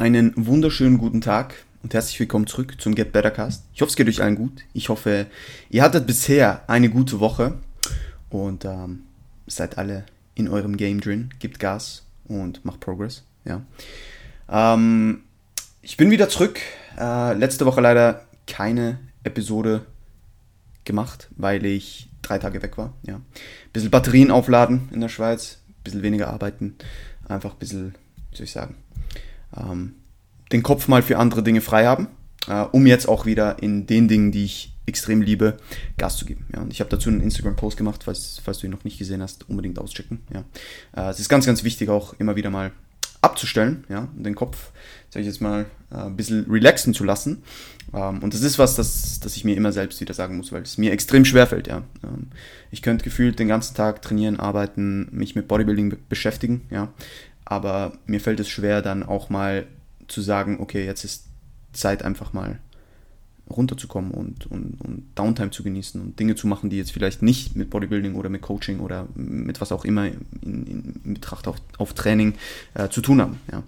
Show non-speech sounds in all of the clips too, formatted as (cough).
Einen wunderschönen guten Tag und herzlich willkommen zurück zum Get Better Cast. Ich hoffe, es geht euch allen gut. Ich hoffe, ihr hattet bisher eine gute Woche und ähm, seid alle in eurem Game drin. Gebt Gas und macht Progress. Ja. Ähm, ich bin wieder zurück. Äh, letzte Woche leider keine Episode gemacht, weil ich drei Tage weg war. Ja. Bisschen Batterien aufladen in der Schweiz, bisschen weniger arbeiten, einfach ein bisschen, wie soll ich sagen, ähm, den Kopf mal für andere Dinge frei haben, äh, um jetzt auch wieder in den Dingen, die ich extrem liebe, Gas zu geben. Ja, und ich habe dazu einen Instagram-Post gemacht, falls, falls du ihn noch nicht gesehen hast, unbedingt auschecken. Ja. Äh, es ist ganz, ganz wichtig, auch immer wieder mal abzustellen, ja, den Kopf, sag ich jetzt mal, äh, ein bisschen relaxen zu lassen. Ähm, und das ist was, das, das ich mir immer selbst wieder sagen muss, weil es mir extrem schwer fällt, ja. Ähm, ich könnte gefühlt den ganzen Tag trainieren, arbeiten, mich mit Bodybuilding beschäftigen, ja aber mir fällt es schwer, dann auch mal zu sagen, okay, jetzt ist Zeit einfach mal runterzukommen und, und, und Downtime zu genießen und Dinge zu machen, die jetzt vielleicht nicht mit Bodybuilding oder mit Coaching oder mit was auch immer in, in, in Betracht auf, auf Training äh, zu tun haben. Ja.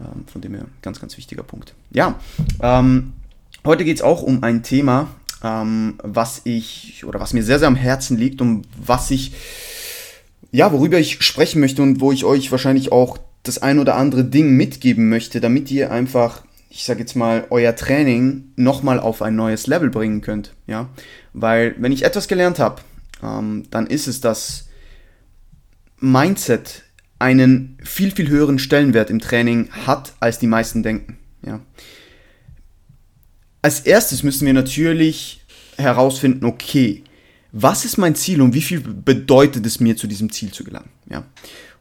Ähm, von dem her ganz, ganz wichtiger Punkt. Ja, ähm, heute geht es auch um ein Thema, ähm, was ich oder was mir sehr, sehr am Herzen liegt und was ich ja, worüber ich sprechen möchte und wo ich euch wahrscheinlich auch das ein oder andere Ding mitgeben möchte, damit ihr einfach, ich sage jetzt mal, euer Training nochmal auf ein neues Level bringen könnt. Ja, weil wenn ich etwas gelernt habe, ähm, dann ist es, dass Mindset einen viel, viel höheren Stellenwert im Training hat, als die meisten denken. Ja. Als erstes müssen wir natürlich herausfinden, okay, was ist mein Ziel und wie viel bedeutet es mir, zu diesem Ziel zu gelangen. Ja.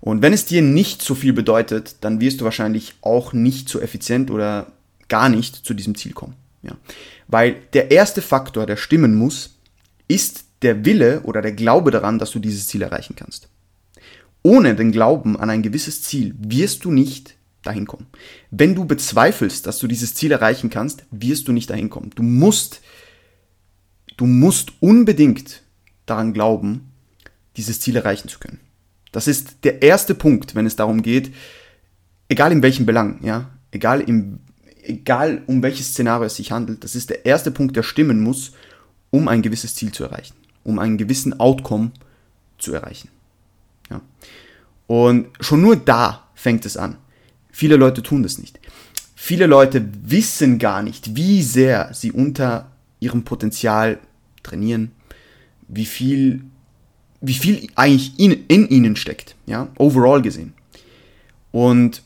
Und wenn es dir nicht so viel bedeutet, dann wirst du wahrscheinlich auch nicht so effizient oder gar nicht zu diesem Ziel kommen. Ja. Weil der erste Faktor, der stimmen muss, ist der Wille oder der Glaube daran, dass du dieses Ziel erreichen kannst. Ohne den Glauben an ein gewisses Ziel wirst du nicht dahin kommen. Wenn du bezweifelst, dass du dieses Ziel erreichen kannst, wirst du nicht dahin kommen. Du musst du musst unbedingt daran glauben, dieses Ziel erreichen zu können. Das ist der erste Punkt, wenn es darum geht, egal in welchem Belang, ja, egal, im, egal um welches Szenario es sich handelt, das ist der erste Punkt, der stimmen muss, um ein gewisses Ziel zu erreichen, um einen gewissen Outcome zu erreichen. Ja. Und schon nur da fängt es an. Viele Leute tun das nicht. Viele Leute wissen gar nicht, wie sehr sie unter ihrem Potenzial trainieren, wie viel, wie viel eigentlich in, in ihnen steckt, ja, overall gesehen. Und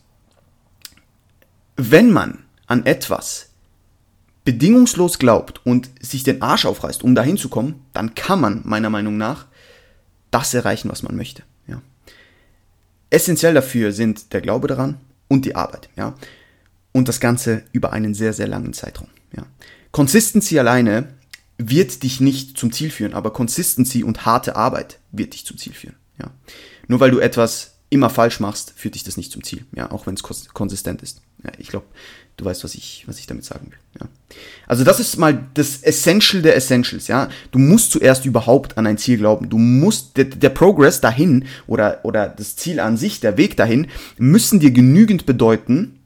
wenn man an etwas bedingungslos glaubt und sich den Arsch aufreißt, um dahin zu kommen, dann kann man meiner Meinung nach das erreichen, was man möchte. Ja. Essentiell dafür sind der Glaube daran und die Arbeit. Ja. Und das Ganze über einen sehr, sehr langen Zeitraum. Ja. Consistency alleine wird dich nicht zum Ziel führen, aber Consistency und harte Arbeit wird dich zum Ziel führen. Ja. Nur weil du etwas immer falsch machst, führt dich das nicht zum Ziel, ja, auch wenn es konsistent ist. Ja, ich glaube, du weißt, was ich, was ich damit sagen will. Ja. Also das ist mal das Essential der Essentials, ja. Du musst zuerst überhaupt an ein Ziel glauben. Du musst, der, der Progress dahin oder, oder das Ziel an sich, der Weg dahin, müssen dir genügend bedeuten,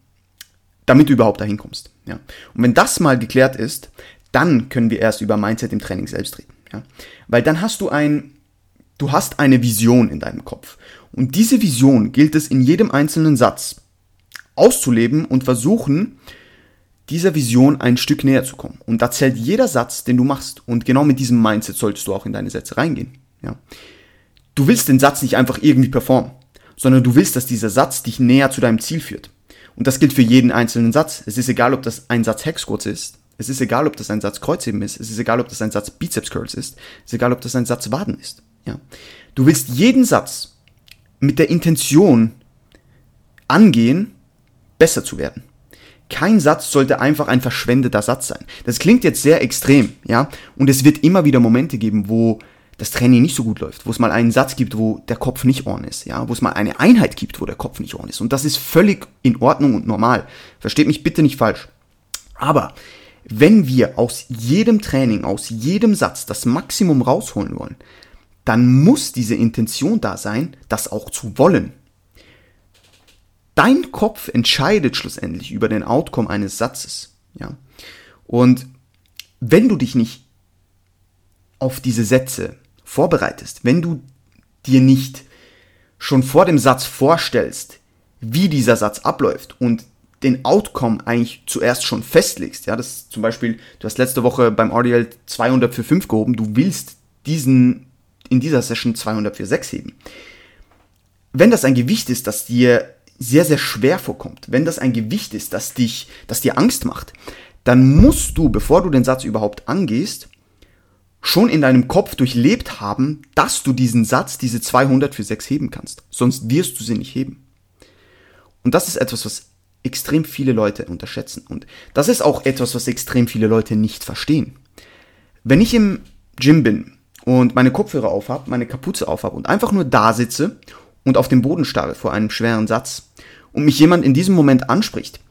damit du überhaupt dahin kommst. Ja. Und wenn das mal geklärt ist, dann können wir erst über Mindset im Training selbst reden. Ja? Weil dann hast du ein, du hast eine Vision in deinem Kopf. Und diese Vision gilt es in jedem einzelnen Satz auszuleben und versuchen, dieser Vision ein Stück näher zu kommen. Und da zählt jeder Satz, den du machst. Und genau mit diesem Mindset solltest du auch in deine Sätze reingehen. Ja? Du willst den Satz nicht einfach irgendwie performen, sondern du willst, dass dieser Satz dich näher zu deinem Ziel führt. Und das gilt für jeden einzelnen Satz. Es ist egal, ob das ein Satz Hexkurz ist es ist egal, ob das ein Satz Kreuzheben ist. Es ist egal, ob das ein Satz Bizeps Curls ist. Es ist egal, ob das ein Satz Waden ist. Ja. Du willst jeden Satz mit der Intention angehen, besser zu werden. Kein Satz sollte einfach ein verschwendeter Satz sein. Das klingt jetzt sehr extrem, ja. Und es wird immer wieder Momente geben, wo das Training nicht so gut läuft, wo es mal einen Satz gibt, wo der Kopf nicht on ist, ja, wo es mal eine Einheit gibt, wo der Kopf nicht on ist. Und das ist völlig in Ordnung und normal. Versteht mich bitte nicht falsch. Aber wenn wir aus jedem Training, aus jedem Satz das Maximum rausholen wollen, dann muss diese Intention da sein, das auch zu wollen. dein Kopf entscheidet schlussendlich über den Outcome eines Satzes. Ja? Und wenn du dich nicht auf diese Sätze vorbereitest, wenn du dir nicht schon vor dem Satz vorstellst, wie dieser Satz abläuft und den Outcome eigentlich zuerst schon festlegst, ja, das zum Beispiel, du hast letzte Woche beim RDL 200 für 5 gehoben, du willst diesen, in dieser Session 200 für 6 heben. Wenn das ein Gewicht ist, das dir sehr, sehr schwer vorkommt, wenn das ein Gewicht ist, das dich, das dir Angst macht, dann musst du, bevor du den Satz überhaupt angehst, schon in deinem Kopf durchlebt haben, dass du diesen Satz, diese 200 für 6 heben kannst. Sonst wirst du sie nicht heben. Und das ist etwas, was extrem viele Leute unterschätzen. Und das ist auch etwas, was extrem viele Leute nicht verstehen. Wenn ich im Gym bin und meine Kopfhörer aufhab, meine Kapuze aufhab und einfach nur da sitze und auf den Boden starre vor einem schweren Satz und mich jemand in diesem Moment anspricht,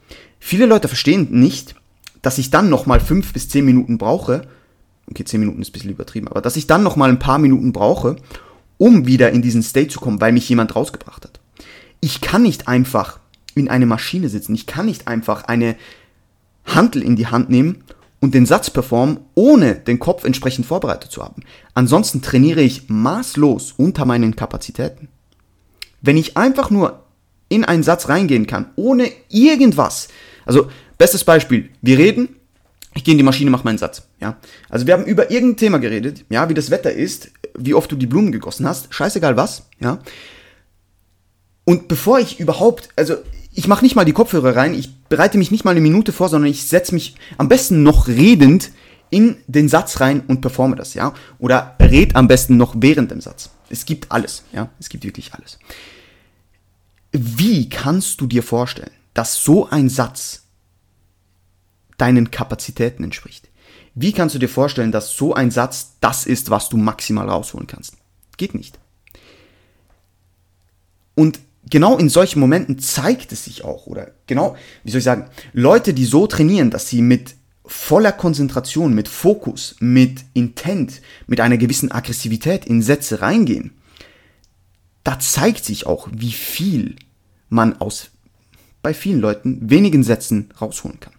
viele Leute verstehen nicht, dass ich dann nochmal fünf bis zehn Minuten brauche, okay, zehn Minuten ist ein bisschen übertrieben, aber dass ich dann nochmal ein paar Minuten brauche, um wieder in diesen State zu kommen, weil mich jemand rausgebracht hat. Ich kann nicht einfach in eine Maschine sitzen. Ich kann nicht einfach eine Hantel in die Hand nehmen und den Satz performen, ohne den Kopf entsprechend vorbereitet zu haben. Ansonsten trainiere ich maßlos unter meinen Kapazitäten. Wenn ich einfach nur in einen Satz reingehen kann, ohne irgendwas. Also, bestes Beispiel, wir reden, ich gehe in die Maschine, mache meinen Satz. Ja? Also wir haben über irgendein Thema geredet, ja, wie das Wetter ist, wie oft du die Blumen gegossen hast, scheißegal was, ja. Und bevor ich überhaupt, also ich mache nicht mal die Kopfhörer rein, ich bereite mich nicht mal eine Minute vor, sondern ich setze mich am besten noch redend in den Satz rein und performe das, ja. Oder red am besten noch während dem Satz. Es gibt alles, ja. Es gibt wirklich alles. Wie kannst du dir vorstellen, dass so ein Satz deinen Kapazitäten entspricht? Wie kannst du dir vorstellen, dass so ein Satz das ist, was du maximal rausholen kannst? Geht nicht. Und genau in solchen Momenten zeigt es sich auch, oder genau, wie soll ich sagen, Leute, die so trainieren, dass sie mit voller Konzentration, mit Fokus, mit Intent, mit einer gewissen Aggressivität in Sätze reingehen, da zeigt sich auch, wie viel man aus bei vielen Leuten wenigen Sätzen rausholen kann.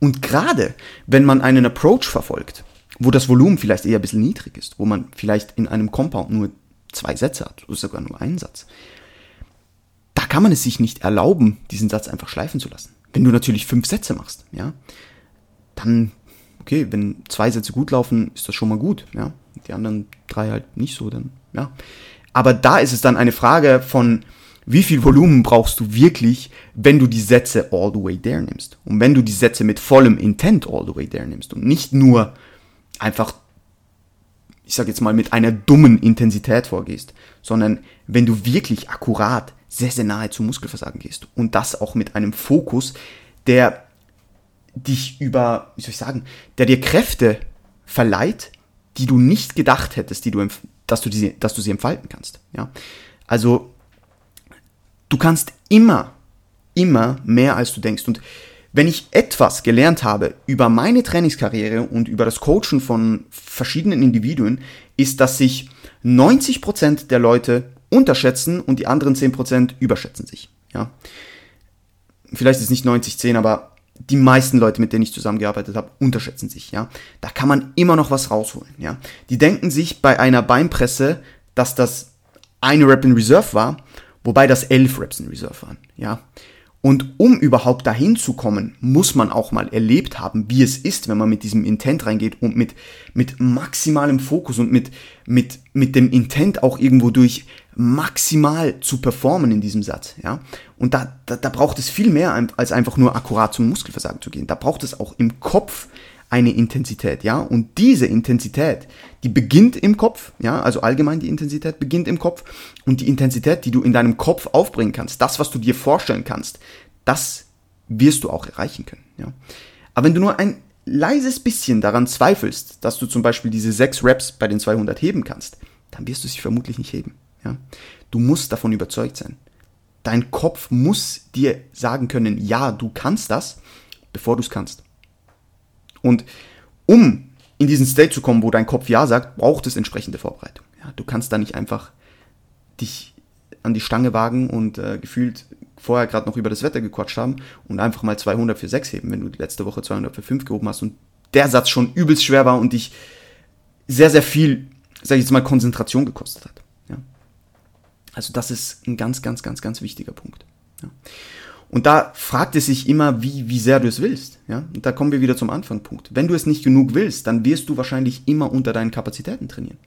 Und gerade wenn man einen Approach verfolgt, wo das Volumen vielleicht eher ein bisschen niedrig ist, wo man vielleicht in einem Compound nur zwei Sätze hat oder sogar nur einen Satz, kann man es sich nicht erlauben, diesen Satz einfach schleifen zu lassen. Wenn du natürlich fünf Sätze machst, ja, dann, okay, wenn zwei Sätze gut laufen, ist das schon mal gut, ja. Die anderen drei halt nicht so, dann, ja. Aber da ist es dann eine Frage von, wie viel Volumen brauchst du wirklich, wenn du die Sätze all the way there nimmst? Und wenn du die Sätze mit vollem Intent all the way there nimmst und nicht nur einfach, ich sag jetzt mal, mit einer dummen Intensität vorgehst, sondern wenn du wirklich akkurat sehr, sehr nahe zum Muskelversagen gehst. Und das auch mit einem Fokus, der dich über, wie soll ich sagen, der dir Kräfte verleiht, die du nicht gedacht hättest, die du, dass du, diese, dass du sie entfalten kannst. Ja? Also, du kannst immer, immer mehr als du denkst. Und wenn ich etwas gelernt habe über meine Trainingskarriere und über das Coachen von verschiedenen Individuen, ist, dass sich 90% der Leute unterschätzen und die anderen 10% überschätzen sich. Ja. Vielleicht ist es nicht 90-10, aber die meisten Leute, mit denen ich zusammengearbeitet habe, unterschätzen sich. Ja. Da kann man immer noch was rausholen. Ja. Die denken sich bei einer Beinpresse, dass das eine Rep in Reserve war, wobei das elf Reps in Reserve waren. Ja. Und um überhaupt dahin zu kommen, muss man auch mal erlebt haben, wie es ist, wenn man mit diesem Intent reingeht und mit, mit maximalem Fokus und mit, mit, mit dem Intent auch irgendwo durch maximal zu performen in diesem Satz. Ja? Und da, da, da braucht es viel mehr, als einfach nur akkurat zum Muskelversagen zu gehen. Da braucht es auch im Kopf eine Intensität, ja, und diese Intensität, die beginnt im Kopf, ja, also allgemein die Intensität beginnt im Kopf und die Intensität, die du in deinem Kopf aufbringen kannst, das, was du dir vorstellen kannst, das wirst du auch erreichen können, ja. Aber wenn du nur ein leises bisschen daran zweifelst, dass du zum Beispiel diese sechs Reps bei den 200 heben kannst, dann wirst du sie vermutlich nicht heben, ja. Du musst davon überzeugt sein. Dein Kopf muss dir sagen können, ja, du kannst das, bevor du es kannst. Und um in diesen State zu kommen, wo dein Kopf Ja sagt, braucht es entsprechende Vorbereitung. Ja, du kannst da nicht einfach dich an die Stange wagen und äh, gefühlt vorher gerade noch über das Wetter gequatscht haben und einfach mal 200 für 6 heben, wenn du letzte Woche 200 für 5 gehoben hast und der Satz schon übelst schwer war und dich sehr, sehr viel, sag ich jetzt mal, Konzentration gekostet hat. Ja. Also das ist ein ganz, ganz, ganz, ganz wichtiger Punkt. Ja. Und da fragt es sich immer, wie, wie sehr du es willst. Ja? Und da kommen wir wieder zum Anfangspunkt. Wenn du es nicht genug willst, dann wirst du wahrscheinlich immer unter deinen Kapazitäten trainieren.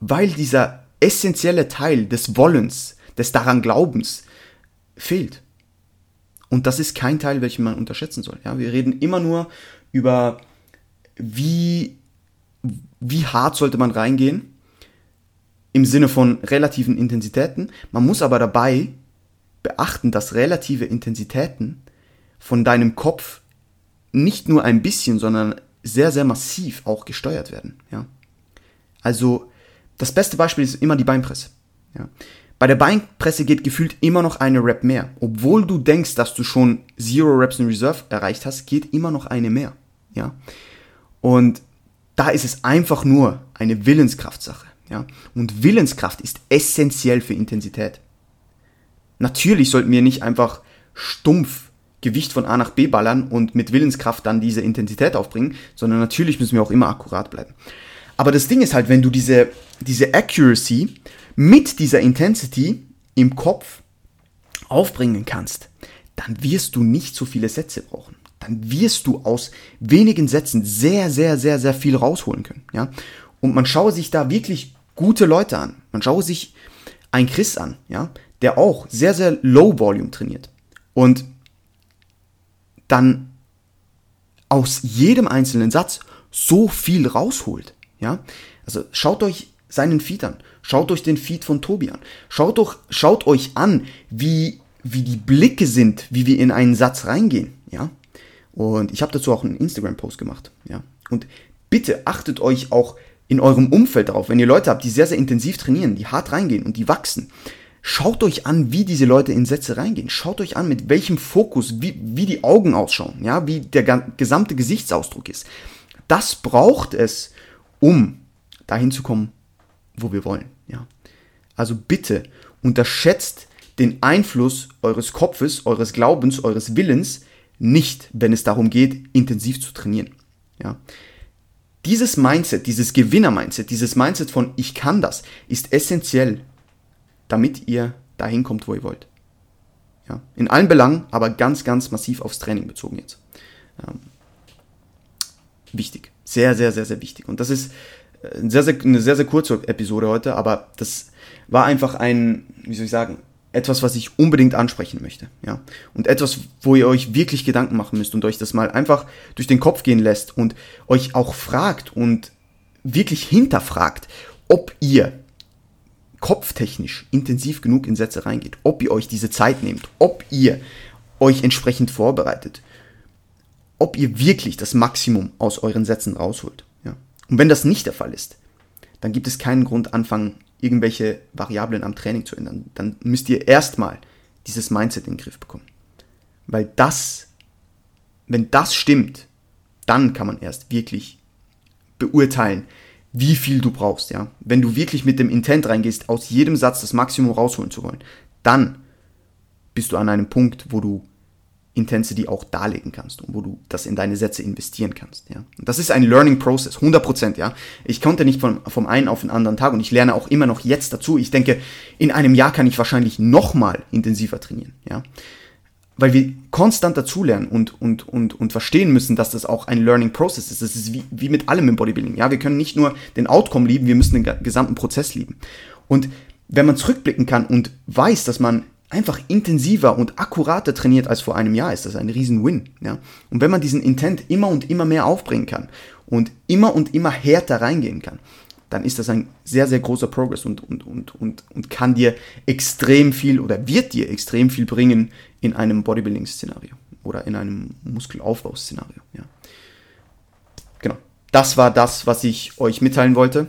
Weil dieser essentielle Teil des Wollens, des daran Glaubens fehlt. Und das ist kein Teil, welchen man unterschätzen soll. Ja? Wir reden immer nur über, wie, wie hart sollte man reingehen, im Sinne von relativen Intensitäten. Man muss aber dabei beachten, dass relative Intensitäten von deinem Kopf nicht nur ein bisschen, sondern sehr, sehr massiv auch gesteuert werden. Ja? Also das beste Beispiel ist immer die Beinpresse. Ja? Bei der Beinpresse geht gefühlt immer noch eine Rep mehr. Obwohl du denkst, dass du schon Zero Reps in Reserve erreicht hast, geht immer noch eine mehr. Ja? Und da ist es einfach nur eine Willenskraftsache. Ja? Und Willenskraft ist essentiell für Intensität. Natürlich sollten wir nicht einfach stumpf Gewicht von A nach B ballern und mit Willenskraft dann diese Intensität aufbringen, sondern natürlich müssen wir auch immer akkurat bleiben. Aber das Ding ist halt, wenn du diese, diese Accuracy mit dieser Intensity im Kopf aufbringen kannst, dann wirst du nicht so viele Sätze brauchen. Dann wirst du aus wenigen Sätzen sehr, sehr, sehr, sehr viel rausholen können. Ja? Und man schaue sich da wirklich gute Leute an. Man schaue sich ein Chris an, ja, der auch sehr, sehr low volume trainiert und dann aus jedem einzelnen Satz so viel rausholt. Ja? Also schaut euch seinen Feed an, schaut euch den Feed von Tobi an, schaut, doch, schaut euch an, wie, wie die Blicke sind, wie wir in einen Satz reingehen. Ja? Und ich habe dazu auch einen Instagram-Post gemacht. Ja? Und bitte achtet euch auch in eurem Umfeld darauf, wenn ihr Leute habt, die sehr, sehr intensiv trainieren, die hart reingehen und die wachsen, Schaut euch an, wie diese Leute in Sätze reingehen. Schaut euch an, mit welchem Fokus, wie, wie die Augen ausschauen, ja, wie der gesamte Gesichtsausdruck ist. Das braucht es, um dahin zu kommen, wo wir wollen, ja. Also bitte unterschätzt den Einfluss eures Kopfes, eures Glaubens, eures Willens nicht, wenn es darum geht, intensiv zu trainieren, ja. Dieses Mindset, dieses Gewinner-Mindset, dieses Mindset von ich kann das, ist essentiell damit ihr dahin kommt, wo ihr wollt. Ja, in allen Belangen, aber ganz, ganz massiv aufs Training bezogen jetzt. Ähm, wichtig. Sehr, sehr, sehr, sehr wichtig. Und das ist äh, eine sehr, sehr, eine sehr, sehr kurze Episode heute, aber das war einfach ein, wie soll ich sagen, etwas, was ich unbedingt ansprechen möchte. Ja? Und etwas, wo ihr euch wirklich Gedanken machen müsst und euch das mal einfach durch den Kopf gehen lässt und euch auch fragt und wirklich hinterfragt, ob ihr kopftechnisch intensiv genug in Sätze reingeht, ob ihr euch diese Zeit nehmt, ob ihr euch entsprechend vorbereitet, ob ihr wirklich das Maximum aus euren Sätzen rausholt. Ja. Und wenn das nicht der Fall ist, dann gibt es keinen Grund, anfangen, irgendwelche Variablen am Training zu ändern. Dann müsst ihr erstmal dieses Mindset in den Griff bekommen. Weil das, wenn das stimmt, dann kann man erst wirklich beurteilen, wie viel du brauchst, ja. Wenn du wirklich mit dem Intent reingehst, aus jedem Satz das Maximum rausholen zu wollen, dann bist du an einem Punkt, wo du Intensity auch darlegen kannst und wo du das in deine Sätze investieren kannst, ja. Und das ist ein Learning Process, 100%, ja. Ich konnte nicht vom, vom einen auf den anderen Tag und ich lerne auch immer noch jetzt dazu. Ich denke, in einem Jahr kann ich wahrscheinlich nochmal intensiver trainieren, ja weil wir konstant dazulernen und, und, und, und verstehen müssen, dass das auch ein Learning Process ist. Das ist wie, wie mit allem im Bodybuilding. Ja, wir können nicht nur den Outcome lieben, wir müssen den gesamten Prozess lieben. Und wenn man zurückblicken kann und weiß, dass man einfach intensiver und akkurater trainiert als vor einem Jahr, ist das ein riesen Win. Ja? Und wenn man diesen Intent immer und immer mehr aufbringen kann und immer und immer härter reingehen kann, dann ist das ein sehr, sehr großer Progress und, und, und, und, und kann dir extrem viel oder wird dir extrem viel bringen in einem Bodybuilding-Szenario oder in einem Muskelaufbau-Szenario. Ja. Genau. Das war das, was ich euch mitteilen wollte.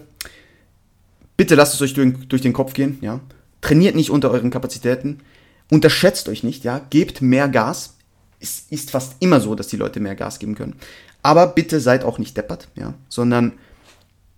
Bitte lasst es euch durch, den Kopf gehen. Ja. Trainiert nicht unter euren Kapazitäten. Unterschätzt euch nicht. Ja. Gebt mehr Gas. Es ist fast immer so, dass die Leute mehr Gas geben können. Aber bitte seid auch nicht deppert, ja, sondern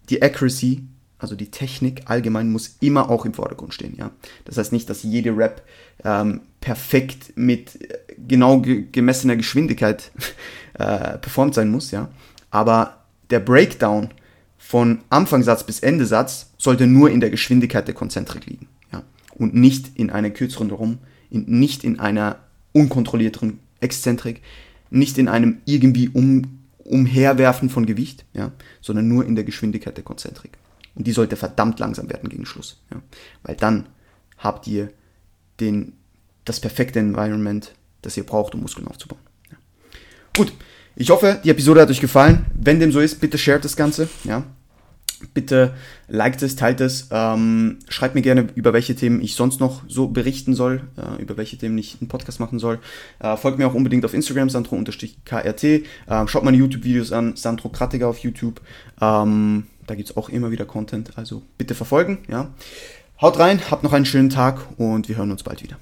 die Accuracy, also die Technik allgemein, muss immer auch im Vordergrund stehen. Ja? Das heißt nicht, dass jede Rap ähm, perfekt mit äh, genau ge gemessener Geschwindigkeit (laughs) äh, performt sein muss, ja. Aber der Breakdown von Anfangssatz bis Endesatz sollte nur in der Geschwindigkeit der Konzentrik liegen, ja. Und nicht in einer kürzeren Rum, in, nicht in einer unkontrollierteren Exzentrik, nicht in einem irgendwie um, Umherwerfen von Gewicht, ja, sondern nur in der Geschwindigkeit der Konzentrik. Und die sollte verdammt langsam werden gegen Schluss. Ja, weil dann habt ihr den, das perfekte Environment, das ihr braucht, um Muskeln aufzubauen. Ja. Gut, ich hoffe, die Episode hat euch gefallen. Wenn dem so ist, bitte shared das Ganze. Ja, Bitte liked es, teilt es, ähm, schreibt mir gerne, über welche Themen ich sonst noch so berichten soll, äh, über welche Themen ich einen Podcast machen soll. Äh, folgt mir auch unbedingt auf Instagram, sandro-krt. Äh, schaut meine YouTube-Videos an, Sandro Krattiger auf YouTube. Ähm, da gibt es auch immer wieder Content, also bitte verfolgen. Ja. Haut rein, habt noch einen schönen Tag und wir hören uns bald wieder.